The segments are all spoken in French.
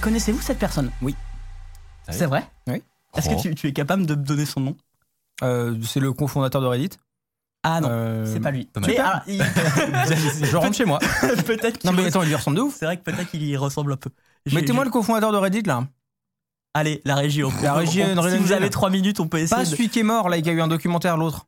Connaissez-vous cette personne? Oui. C'est vrai? Oui. Est-ce que tu, tu es capable de me donner son nom? Euh, c'est le cofondateur de Reddit. Ah non, Euh, c'est pas lui. Mais, ah, il- Je rentre chez moi. peut-être Non mais attends, il lui ressemble de ouf. C'est vrai que peut-être qu'il y ressemble un peu. Mettez-moi le cofondateur de Reddit là. Allez, la régie. on- La régie, on- Si vous avez trois minutes, on peut essayer. Pas de- celui qui est mort là, il y a eu un documentaire l'autre.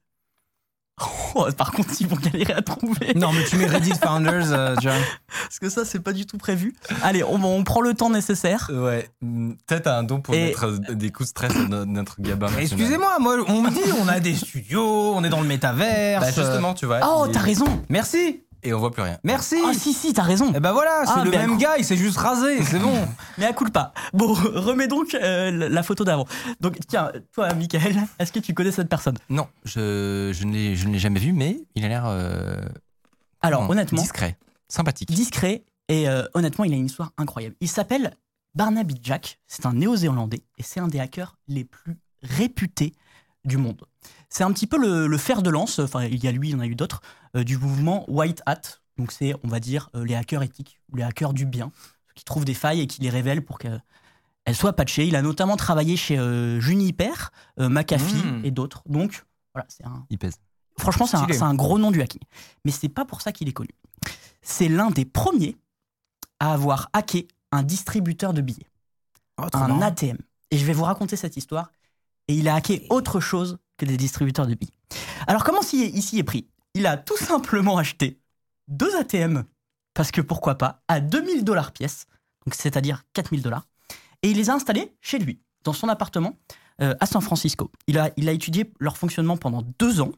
Oh, par contre, ils vont galérer à trouver. Non mais tu mets Reddit Founders, euh, John. Parce que ça, c'est pas du tout prévu. Allez, on, on prend le temps nécessaire. Ouais, mm, peut-être un don pour Et- mettre euh, des coups de stress à no- notre national. Excusez-moi, moi on me dit on a des studios, on est dans le métaverse. Bah justement, tu vois. Oh, il- t'as raison. Merci, Et on voit plus rien. merci. Ah, si, si, t'as raison. Et ben voilà, c'est Ah, le ben, même gars, il s'est juste rasé, c'est bon. Mais à coup pas. Bon, remets donc euh, la photo d'avant. Donc, tiens, toi, Michael, est-ce que tu connais cette personne? Non, je, je ne l'ai je ne l'ai jamais vu, mais il a l'air. euh, Alors, honnêtement, Discret, sympathique. discret et euh, honnêtement, il a une histoire incroyable. Il s'appelle Barnaby Jack, c'est un néo-zélandais et c'est un des hackers les plus réputés du monde. C'est un petit peu le, le fer de lance, enfin il y a lui, il y en a eu d'autres, euh, du mouvement White Hat. Donc c'est, on va dire, euh, les hackers éthiques ou les hackers du bien, ceux qui trouvent des failles et qui les révèlent pour qu'elles soient patchées. Il a notamment travaillé chez euh, Juniper, euh, McAfee Mm. et d'autres. Donc voilà, c'est un, Il pèse. Franchement, c'est un, un gros nom du hacking. Mais c'est pas pour ça qu'il est connu. C'est l'un des premiers à avoir hacké un distributeur de billets, Oh, un marrant. ATM. Et je vais vous raconter cette histoire. Et il a hacké autre chose que des distributeurs de billets. Alors, comment s'y est- pris? Il a tout simplement acheté deux ATM, parce que pourquoi pas, à 2000 dollars pièce, c'est-à-dire 4000 dollars, et il les a installés chez lui, dans son appartement euh, à San Francisco. Il a, il a étudié leur fonctionnement pendant deux ans,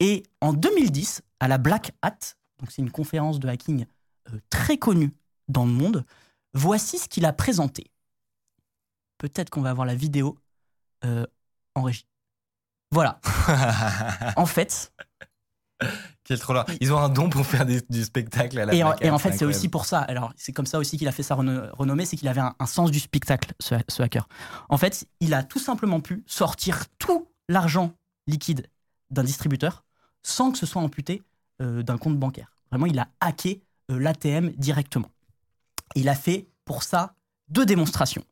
et en 2010, à la Black Hat, donc c'est une conférence de hacking euh, très connue dans le monde, voici ce qu'il a présenté. Peut-être qu'on va avoir la vidéo euh, en régie. Voilà. En fait, Quel trop. Ils ont un don pour faire des- du spectacle à la et en, et en fait, c'est aussi pour ça. Alors, c'est comme ça aussi qu'il a fait sa reno- renommée, c'est qu'il avait un, un sens du spectacle, ce, ce hacker. En fait, il a tout simplement pu sortir tout l'argent liquide d'un distributeur sans que ce soit amputé euh, d'un compte bancaire. Vraiment, il a hacké euh, l'ATM directement. Il a fait pour ça deux démonstrations.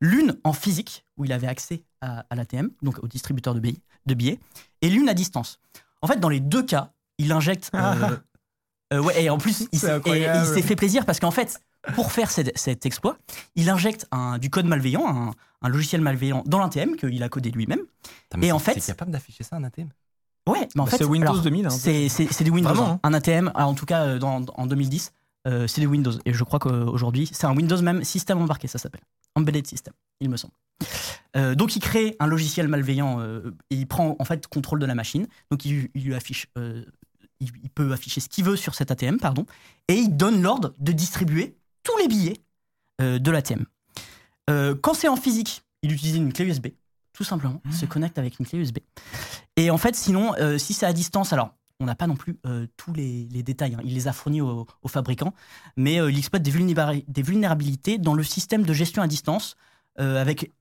L'une en physique, où il avait accès à, à l'ATM, donc au distributeur de billets, de billets, et l'une à distance. En fait, dans les deux cas, il injecte. euh, euh, ouais, et en plus, il s'est fait plaisir parce qu'en fait, pour faire cet, cet exploit, il injecte un, du code malveillant, un, un logiciel malveillant dans l'ATM qu'il a codé lui-même. Et en c'est- fait- C'est capable d'afficher ça, un ATM Ouais, mais en Bah, fait, c'est Windows alors, 2000, hein. C'est c'est- c'est du Windows. Vraiment, hein. Un ATM, en tout cas euh, dans- en 2010, euh, c'est du Windows. Et je crois qu'aujourd'hui, c'est un Windows même système embarqué, ça s'appelle. Embedded System, il me semble. Euh, donc il crée un logiciel malveillant euh, et il prend en fait contrôle de la machine. Donc il, il lui affiche, il, il peut afficher ce qu'il veut sur cet ATM, pardon, et il donne l'ordre de distribuer tous les billets de l'ATM. Quand c'est en physique, il utilise une clé USB, tout simplement. Il se connecte avec une clé USB. Et en fait, sinon, si c'est à distance, alors on n'a pas non plus euh, tous les, les détails. hein. Il les a fournis aux, aux fabricants, mais euh, il exploite des, vulnéra- des vulnérabilités dans le système de gestion à distance, euh, avec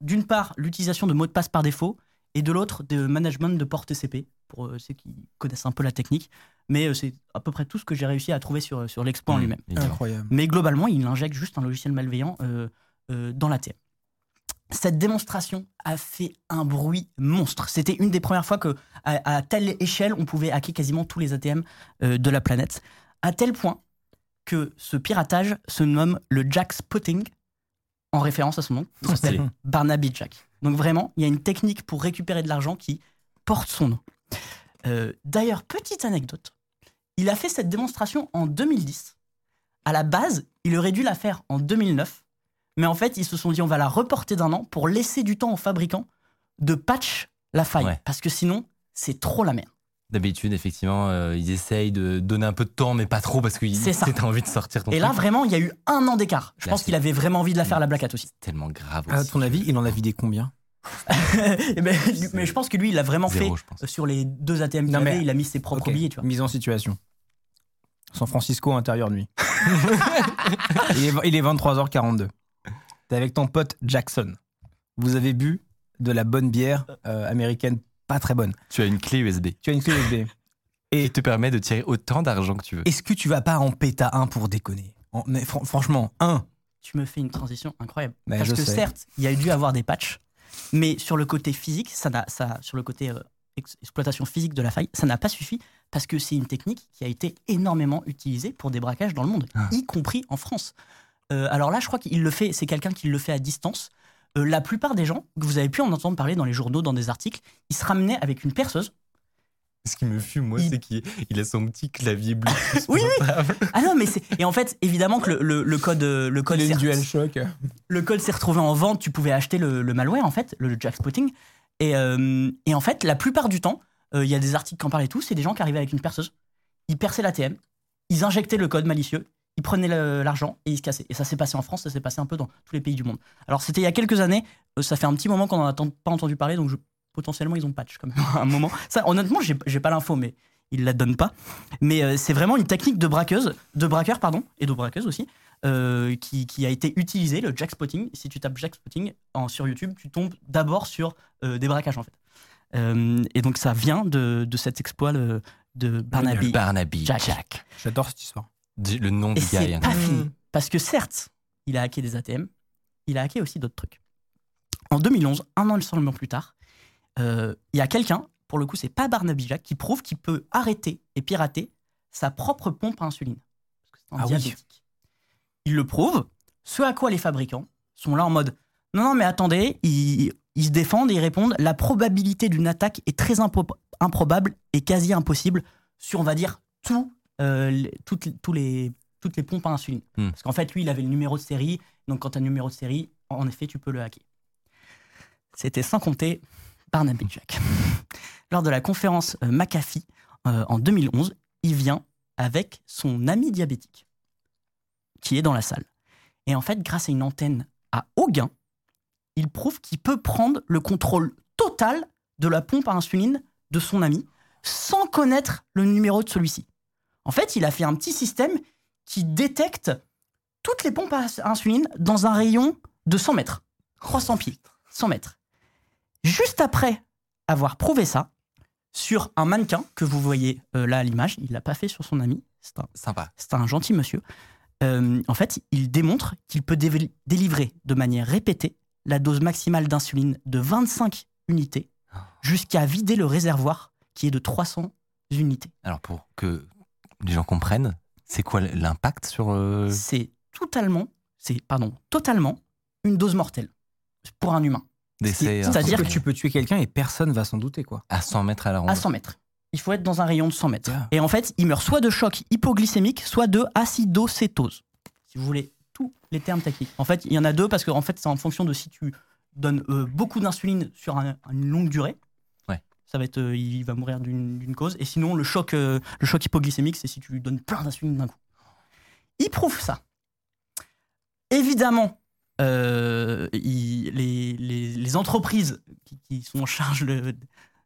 d'une part l'utilisation de mots de passe par défaut et de l'autre de management de port TCP pour euh, ceux qui connaissent un peu la technique. Mais euh, c'est à peu près tout ce que j'ai réussi à trouver sur, sur l'exploit en Mmh, lui-même. évidemment. Incroyable. Mais globalement, il injecte juste un logiciel malveillant euh, euh, dans la TM. Cette démonstration a fait un bruit monstre. C'était une des premières fois que, à, à telle échelle, on pouvait hacker quasiment tous les ATM euh, de la planète. À tel point que ce piratage se nomme le Jack Spotting, en référence à son nom. Il s'appelle. Barnaby Jack. Donc vraiment, il y a une technique pour récupérer de l'argent qui porte son nom. Euh, D'ailleurs, petite anecdote, il a fait cette démonstration en 2010. À la base, il aurait dû la faire en 2009, mais en fait, ils se sont dit on va la reporter d'un an pour laisser du temps aux fabricants de patch la faille, Ouais. parce que sinon, c'est trop la merde. D'habitude, effectivement, euh, ils essayent de donner un peu de temps, mais pas trop parce que C'est envie de sortir ton Et là, truc. vraiment, il y a eu un an d'écart. Je Là, pense qu'il avait vraiment envie de la faire, la Black Hat aussi. tellement grave. À aussi. ton avis, il en a vidé combien? Mais je pense que lui, il l'a vraiment Zéro, fait sur les deux ATM qu'il avait. Il a mis ses propres billets, tu vois. Mise en situation. San Francisco, intérieur nuit. il, est, il est 23h42. T'es avec ton pote Jackson. Vous avez bu de la bonne bière euh, américaine, pas très bonne. Tu as une clé USB Tu as une clé USB. qui te permet de tirer autant d'argent que tu veux. Est-ce que tu vas pas en péta un pour déconner? En- Mais fran- franchement, un. Tu me fais une transition incroyable. Parce je que sais. certes, il y a dû avoir des patchs, mais sur le côté physique, ça n'a, ça, sur le côté euh, ex- exploitation physique de la faille, ça n'a pas suffi parce que c'est une technique qui a été énormément utilisée pour des braquages dans le monde, Ah. y compris en France. Euh, alors là, je crois qu'il le fait, c'est quelqu'un qui le fait à distance. Euh, la plupart des gens que vous avez pu en entendre parler dans les journaux, dans des articles, ils se ramenaient avec une perceuse. Ce qui me fume, moi, Il- c'est qu'il il a son petit clavier bleu. Oui, Ah non, mais c'est et en fait, évidemment que le, le- le code, euh, le code, s'est- le code s'est retrouvé en vente, tu pouvais acheter le, le malware en fait, le jackspotting. Et, euh, et en fait, la plupart du temps, euh, il y a des articles qui en parlent et tout, c'est des gens qui arrivaient avec une perceuse, ils perçaient l'ATM, ils injectaient le code malicieux, prenaient l'argent et ils se cassaient. Et ça s'est passé en France, ça s'est passé un peu dans tous les pays du monde. Alors c'était il y a quelques années, euh, ça fait un petit moment qu'on n'en a pas entendu parler, donc je- potentiellement ils ont patch quand même à un moment. Ça, honnêtement, j'ai pas l'info, mais ils la donnent pas. Mais euh, c'est vraiment une technique de braqueuse, de braqueur pardon, et de braqueuse aussi, euh, qui, qui a été utilisée, le jackspotting. Si tu tapes jackspotting en, sur YouTube, tu tombes d'abord sur euh, des braquages en fait. Euh, et donc ça vient de, de cet exploit le- de Barnaby Barnaby Jack. Jack. J'adore cette histoire. Du- Le nom Et du gars. c'est est pas fini. Parce que certes, il a hacké des ATM, il a hacké aussi d'autres trucs. En 2011, un an seulement plus tard, euh, il y a quelqu'un, pour le coup, c'est pas Barnaby Jack, qui prouve qu'il peut arrêter et pirater sa propre pompe à insuline. Parce que c'est un Ah oui. Il le prouve, ce à quoi les fabricants sont là en mode non, non, mais attendez, ils, ils se défendent et ils répondent la probabilité d'une attaque est très improbable et quasi impossible sur, on va dire, tout, euh, les- toutes, les- tous les, toutes les pompes à insuline. Hmm. Parce qu'en fait, lui, il avait le numéro de série. Donc, quand tu as le numéro de série, en effet, tu peux le hacker. C'était sans compter Barnaby Jack. Lors de la conférence euh, McAfee euh, en 2011, il vient avec son ami diabétique qui est dans la salle. Et en fait, grâce à une antenne à haut gain, il prouve qu'il peut prendre le contrôle total de la pompe à insuline de son ami sans connaître le numéro de celui-ci. En fait, il a fait un petit système qui détecte toutes les pompes à insuline dans un rayon de 100 mètres. 300 pieds. 100 mètres. Juste après avoir prouvé ça, sur un mannequin que vous voyez euh, là à l'image, il l'a pas fait sur son ami, c'est un, Sympa. c'est un gentil monsieur. Euh, en fait, il démontre qu'il peut délivrer de manière répétée la dose maximale d'insuline de 25 unités jusqu'à vider le réservoir qui est de 300 unités. Alors, pour que les gens comprennent, c'est quoi l'impact sur. euh, C'est totalement, c'est pardon, totalement une dose mortelle pour un humain c'est-à-dire que tu peux tuer quelqu'un et personne va s'en douter, quoi. à 100 mètres à la ronde à 100 mètres. Il faut être dans un rayon de 100 mètres. Yeah. Et en fait, il meurt soit de choc hypoglycémique, soit de acidocétose. Si vous voulez tous les termes techniques. En fait, il y en a deux parce que en fait, c'est en fonction de si tu donnes euh, beaucoup d'insuline sur un- une longue durée. Ça va être, euh, il va mourir d'une cause. Et sinon, le choc, euh, le choc hypoglycémique, c'est si tu lui donnes plein d'insuline d'un coup. Il prouve ça. Évidemment, euh, il- les, les- les entreprises qui, qui sont en charge de,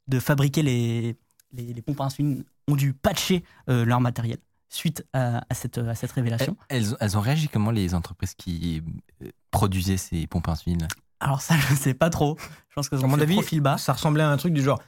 de fabriquer les, les, les pompes à insuline ont dû patcher euh, leur matériel suite à, à cette, à cette révélation. elles, elles ont réagi comment les entreprises qui produisaient ces pompes à insuline? Alors ça, je sais pas trop. Je pense que À c'est mon mon avis, profil bas. ça ressemblait à un truc du genre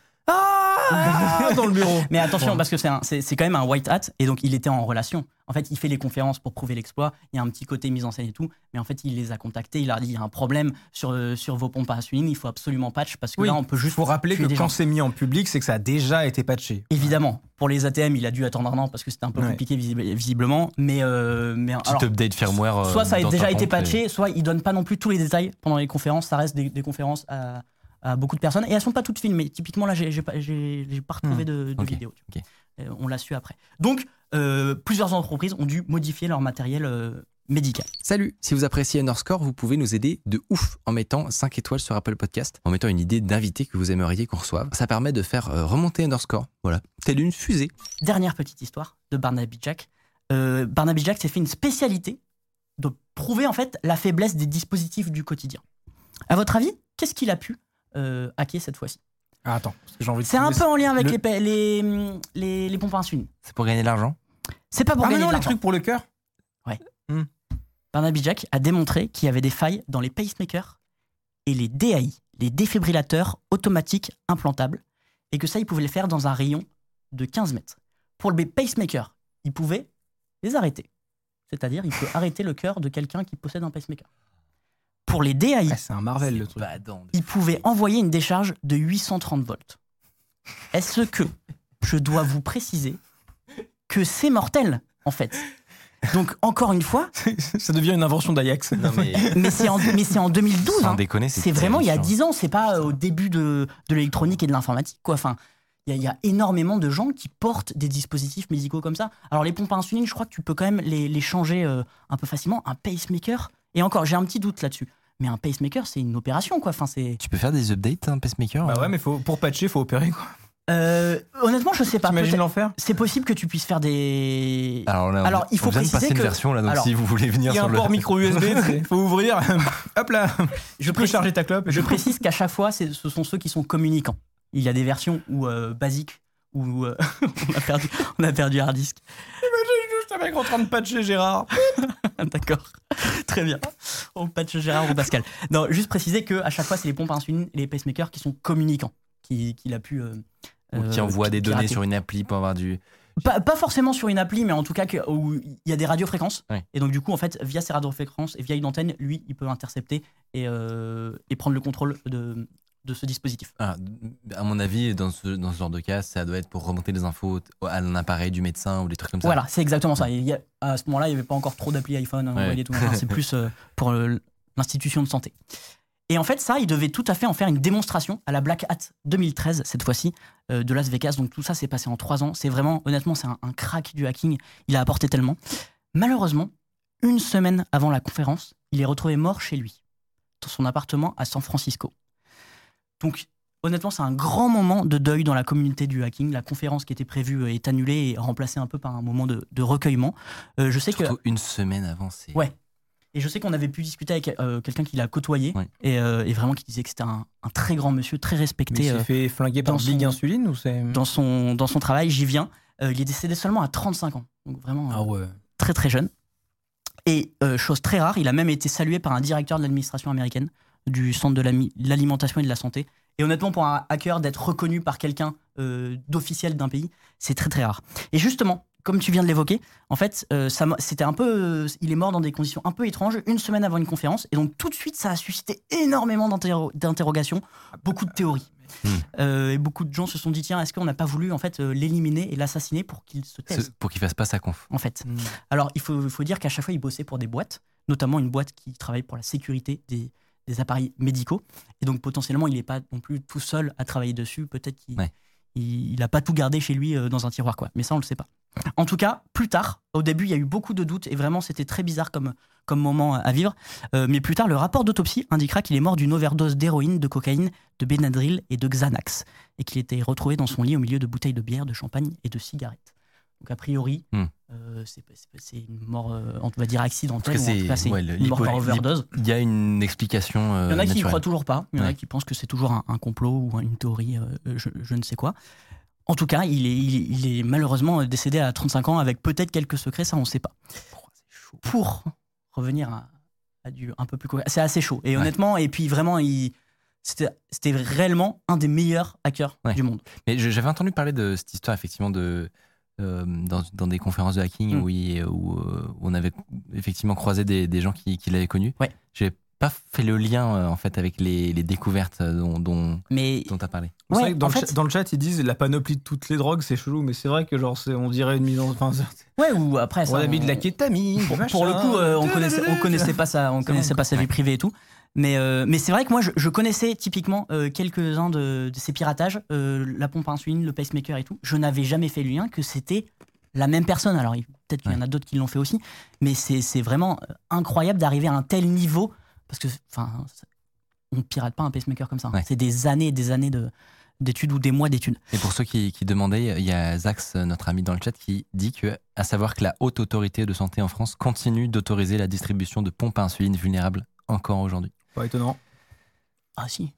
Ah dans le bureau. Mais attention, parce que c'est un- c'est c'est quand même un white hat, et donc il était en relation. En fait, il fait les conférences pour prouver l'exploit, il y a un petit côté mise en scène et tout, mais en fait, il les a contactés, il leur a dit, il y a un problème sur, euh, sur vos pompes à insuline, il faut absolument patch, parce que Oui, là, on peut Il juste faut rappeler que quand gens. c'est mis en public, c'est que ça a déjà été patché. Évidemment, pour les ATM, il a dû attendre un an, parce que c'était un peu Ouais. compliqué visib- visiblement, mais... euh, mais Petit alors, update firmware. euh, soit ça a déjà été et- patché, soit ils donnent pas non plus tous les détails pendant les conférences. Ça reste des, des conférences à, à beaucoup de personnes et elles sont pas toutes filmées. Typiquement là, j'ai pas, pas retrouvé de, de vidéo. Euh, on l'a su après. Donc euh, plusieurs entreprises ont dû modifier leur matériel, euh, médicale. Salut, si vous appréciez Underscore, vous pouvez nous aider de ouf en mettant 5 étoiles sur Apple Podcast, en mettant une idée d'invité que vous aimeriez qu'on reçoive. Ça permet de faire euh, remonter Underscore, voilà, telle une fusée. Dernière petite histoire de Barnaby Jack. Barnaby Jack s'est fait une spécialité de prouver en fait la faiblesse des dispositifs du quotidien. À votre avis, qu'est-ce qu'il a pu euh, hacker cette fois-ci Ah, attends, parce que j'ai envie de C'est un peu en lien avec le- les, pa- les, les, les pompes à insuline. C'est pour gagner de l'argent? C'est pas pour Ah, mais gagner non, de les l'argent. trucs pour le cœur? Barnaby Jack a démontré qu'il y avait des failles dans les pacemakers et les DAI, les défibrillateurs automatiques implantables, et que ça, il pouvait le faire dans un rayon de 15 mètres. Pour le pacemaker, il pouvait les arrêter. C'est-à-dire, il peut arrêter le cœur de quelqu'un qui possède un pacemaker. Pour les DAI, Ah, C'est un Marvel le truc. Badant de il pouvait envoyer une décharge de 830 volts. Est-ce que je dois vous préciser que c'est mortel, en fait? Donc, encore une fois, Ça devient une invention d'Ajax. Mais mais c'est en, mais c'est en 2012. sans hein. déconner, C'est vraiment il y a terrifiant. 10 ans, c'est pas euh, au début de, de l'électronique et de l'informatique. quoi. Enfin, il y, a- il y a énormément de gens qui portent des dispositifs médicaux comme ça. Alors les pompes à insuline, je crois que tu peux quand même les, les changer euh, un peu facilement. Un pacemaker, et encore, j'ai un petit doute là-dessus. Mais un pacemaker, c'est une opération, quoi. Enfin, c'est. Tu peux faire des updates, un pacemaker Bah euh ouais, mais faut, pour patcher, faut opérer quoi. Euh, honnêtement, je sais pas. T'imagines l'enfer C'est possible que tu puisses faire des. Alors là, on- Alors, il faut on vient de préciser passer une que- version là, donc Alors, si vous voulez venir Il y a sur un le port micro USB, faut ouvrir. Hop là, je peux précise, charger ta clope. je précise qu'à chaque fois, ce sont ceux qui sont communicants. Il y a des versions où euh, basiques où euh, on a perdu, on a perdu hard disk. Juste un mec en train de patcher Gérard. D'accord. Très bien. On patch Gérard ou Pascal. Non, juste préciser que à chaque fois, c'est les pompes à insuline et les pacemakers qui sont communicants, qui- a pu. euh, Ou qui euh, envoie des données sur une appli pour avoir du. Pas, pas forcément sur une appli, mais en tout cas que- où il y a des radiofréquences. Et donc, du coup, en fait, via ces radiofréquences et via une antenne, lui, il peut intercepter et, euh, et prendre le contrôle de, de ce dispositif. Ah, à mon avis, dans ce, dans ce genre de cas, ça doit être pour remonter des infos à un appareil du médecin ou des trucs comme ça. Voilà, c'est exactement ça. Il y a- à ce moment-là, il n'y avait pas encore trop d'applis iPhone tout. Enfin, c'est plus euh, pour l'institution de santé. Et en fait, ça, il devait tout à fait en faire une démonstration à la Black Hat 2013, cette fois-ci, euh, de Las Vegas. Donc tout ça s'est passé en trois ans. C'est vraiment, honnêtement, c'est un, un crack du hacking. Il a apporté tellement. Malheureusement, une semaine avant la conférence, il est retrouvé mort chez lui, dans son appartement à San Francisco. Donc, honnêtement, c'est un grand moment de deuil dans la communauté du hacking. La conférence qui était prévue euh, est annulée et remplacée un peu par un moment de, de recueillement. Euh, je sais que une semaine avant, c'est. Ouais. Et je sais qu'on avait pu discuter avec euh, quelqu'un qui l'a côtoyé Ouais. et, euh, et vraiment qui disait que c'était un, un très grand monsieur, très Mais il respecté s'est euh, fait flinguer par Big son- Insuline ou c'est. dans, son, dans son travail. J'y viens. Euh, il est décédé seulement à 35 ans. Donc vraiment Ah ouais. très très jeune. Et euh, chose très rare, il a même été salué par un directeur de l'administration américaine du centre de l'alimentation et de la santé. Et honnêtement, pour un hacker, d'être reconnu par quelqu'un euh, d'officiel d'un pays, c'est très très rare. Et justement, comme tu viens de l'évoquer, en fait, euh, c'était un peu, euh, il est mort dans des conditions un peu étranges, une semaine avant une conférence, et donc tout de suite, ça a suscité énormément d'interro- d'interrogations, beaucoup de théories. Hmm. Euh, et beaucoup de gens se sont dit tiens, est-ce qu'on n'a pas voulu en fait euh, l'éliminer et l'assassiner pour qu'il se taise Pour qu'il fasse pas sa conf. en fait. Hmm. Alors, il faut, il faut dire qu'à chaque fois, il bossait pour des boîtes, notamment une boîte qui travaille pour la sécurité des, des appareils médicaux. Et donc, potentiellement, il n'est pas non plus tout seul à travailler dessus. Peut-être qu'il Ouais. il n'a pas tout gardé chez lui euh, dans un tiroir, quoi. Mais ça, on le sait pas. En tout cas, plus tard, au début, il y a eu beaucoup de doutes et vraiment, c'était très bizarre comme, comme moment à vivre. Euh, mais plus tard, le rapport d'autopsie indiquera qu'il est mort d'une overdose d'héroïne, de cocaïne, de Benadryl et de Xanax et qu'il était retrouvé dans son lit au milieu de bouteilles de bière, de champagne et de cigarettes. Donc, a priori, Hmm. euh, c'est une mort, euh, on va dire, accidentelle. c'est cas, c'est ouais, une mort par overdose. Il y a une explication. euh, Il y en a qui n'y croient toujours pas. Il y en a Ouais. qui pensent que c'est toujours un, un complot ou une théorie, je, je ne sais quoi. En tout cas, il est, il est- il est malheureusement décédé à 35 ans avec peut-être quelques secrets, ça on ne sait pas. Chaud? Pour revenir à, à du un peu plus c'est assez chaud. Et Ouais. honnêtement, et puis vraiment, il- c'était réellement un des meilleurs hackers Ouais. du monde. Mais j'avais entendu parler de cette histoire, effectivement, de, euh, dans, dans des conférences de hacking Mm. où, il- où, euh, on avait effectivement croisé des, des gens qui, qui l'avaient connu. Ouais. J'ai pas fait le lien, euh, en fait, avec les, les découvertes dont, dont, Mais dont tu as parlé. Ouais, vrai que dans, le fait- chat, dans le chat, ils disent la panoplie de toutes les drogues, c'est chelou, mais c'est vrai que genre, on dirait une mise en. Enfin, ouais, ou après ça, on a mis de la kétamine. pour, pour le coup, euh, on connaissait, on connaissait pas ça, on connaissait pas sa vie privée et tout. Mais, euh, mais c'est vrai que moi, je, je connaissais typiquement euh, quelques-uns de, de ces piratages, euh, la pompe à insuline, le pacemaker et tout. Je n'avais jamais fait le lien que c'était la même personne. Alors, il- peut-être qu'il y en a d'autres qui l'ont fait aussi, mais c'est c'est vraiment euh, incroyable d'arriver à un tel niveau parce que, enfin, on ne pirate pas un pacemaker comme ça. hein. Ouais. C'est des années et des années de d'études ou des mois d'études. Et pour ceux qui, qui demandaient, il y a Zax, notre ami dans le chat, qui dit que, à savoir que la haute autorité de santé en France continue d'autoriser la distribution de pompes à insuline vulnérables encore aujourd'hui. Pas étonnant. Ah si,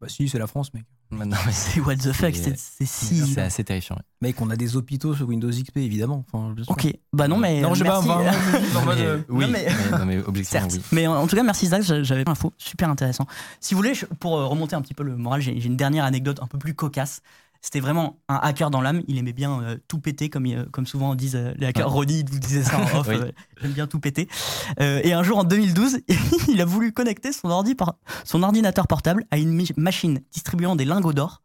Bah si, c'est la France, mec. Non, mais c'est what the fuck, c'est c'est si. c'est assez terrifiant. ouais. Mec, on a des hôpitaux sur Windows XP, évidemment. Enfin. Ok, bah non mais Non, je sais pas, merci. en mode, Mais, euh, oui, non, mais- mais, non, mais objectivement, Certes. oui. Mais en en tout cas, merci Zach, j'a- j'avais pas l'info, super intéressant. Si vous voulez, pour euh, remonter un petit peu le moral, j'ai une dernière anecdote un peu plus cocasse. C'était vraiment un hacker dans l'âme, il aimait bien euh, tout péter, comme, il- comme souvent disent euh, les hackers. Ouais. Il vous disait ça en off, Oui. euh, j'aime bien tout péter. Euh, et un jour en 2012, il a voulu connecter son, ordi par- son ordinateur portable à une machine distribuant des lingots d'or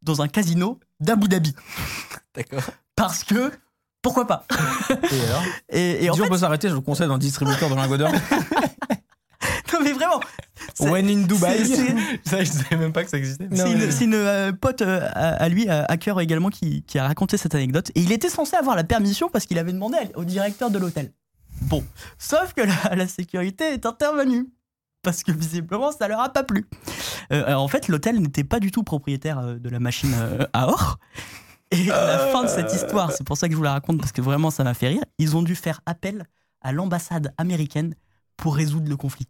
dans un casino d'Abu Dhabi. D'accord. Parce que, pourquoi pas? Et alors? Et, et en Si fait, on peut s'arrêter, je vous conseille d'un distributeur de lingots d'or. non mais vraiment, When in Dubai. Ça, je savais même pas que ça existait. C'est une, c'est une, euh, pote euh, à, à lui, euh, hacker également, qui, qui a raconté cette anecdote. Et il était censé avoir la permission parce qu'il avait demandé à- au directeur de l'hôtel. Bon, sauf que la, la sécurité est intervenue. Parce que visiblement, ça leur a pas plu. Euh, alors, en fait, l'hôtel n'était pas du tout propriétaire euh, de la machine euh, à or. Et à la fin de cette histoire, c'est pour ça que je vous la raconte, parce que vraiment, ça m'a fait rire. Ils ont dû faire appel à l'ambassade américaine pour résoudre le conflit.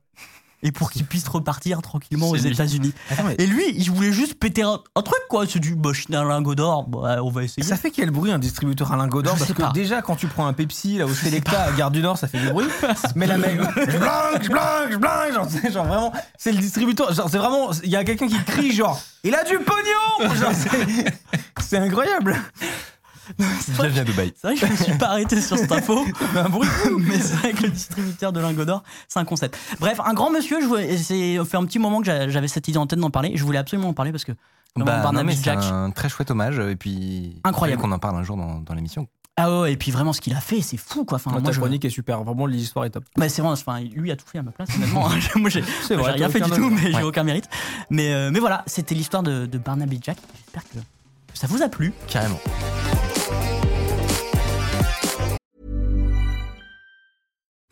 Et pour qu'ils puissent repartir tranquillement aux. États-Unis. Mais Et lui, il voulait juste péter un, un truc, quoi. C'est du bah, un lingot d'or, bah, on va essayer. ça fait quel bruit un distributeur à lingots d'or Parce que pas. déjà, quand tu prends un Pepsi là, au Selecta à Gare du Nord, ça fait du bruit. Mais la mec, je blanque, je blanque, je blanque. Genre, c'est genre vraiment, c'est le distributeur. Genre, c'est vraiment, il y a quelqu'un qui crie, genre, il a du pognon Genre, c'est- C'est incroyable. Bienvenue à Dubaï. C'est vrai que je me suis pas arrêté sur cette info, Mais un bruit. mais c'est vrai que le distributeur de lingots d'or, c'est un concept. Bref, un grand monsieur, je voulais- c'est fait un petit moment que j'a- j'avais cette idée en tête d'en parler. Je voulais absolument en parler parce que Bah, non, Barnaby mais c'est Jack. un très chouette hommage. Et puis, Incroyable. qu'on en parle un jour dans, dans l'émission. Ah ouais, et puis vraiment ce qu'il a fait, c'est fou quoi. Enfin, Ta moi, je- chronique est super. Vraiment, l'histoire est top. bah, c'est enfin, lui a tout fait à ma place, honnêtement. moi, j'ai rien fait du tout, mais j'ai aucun mérite. Mais, euh, mais voilà, c'était l'histoire de, de Barnaby Jack. J'espère que ça vous a plu. Carrément.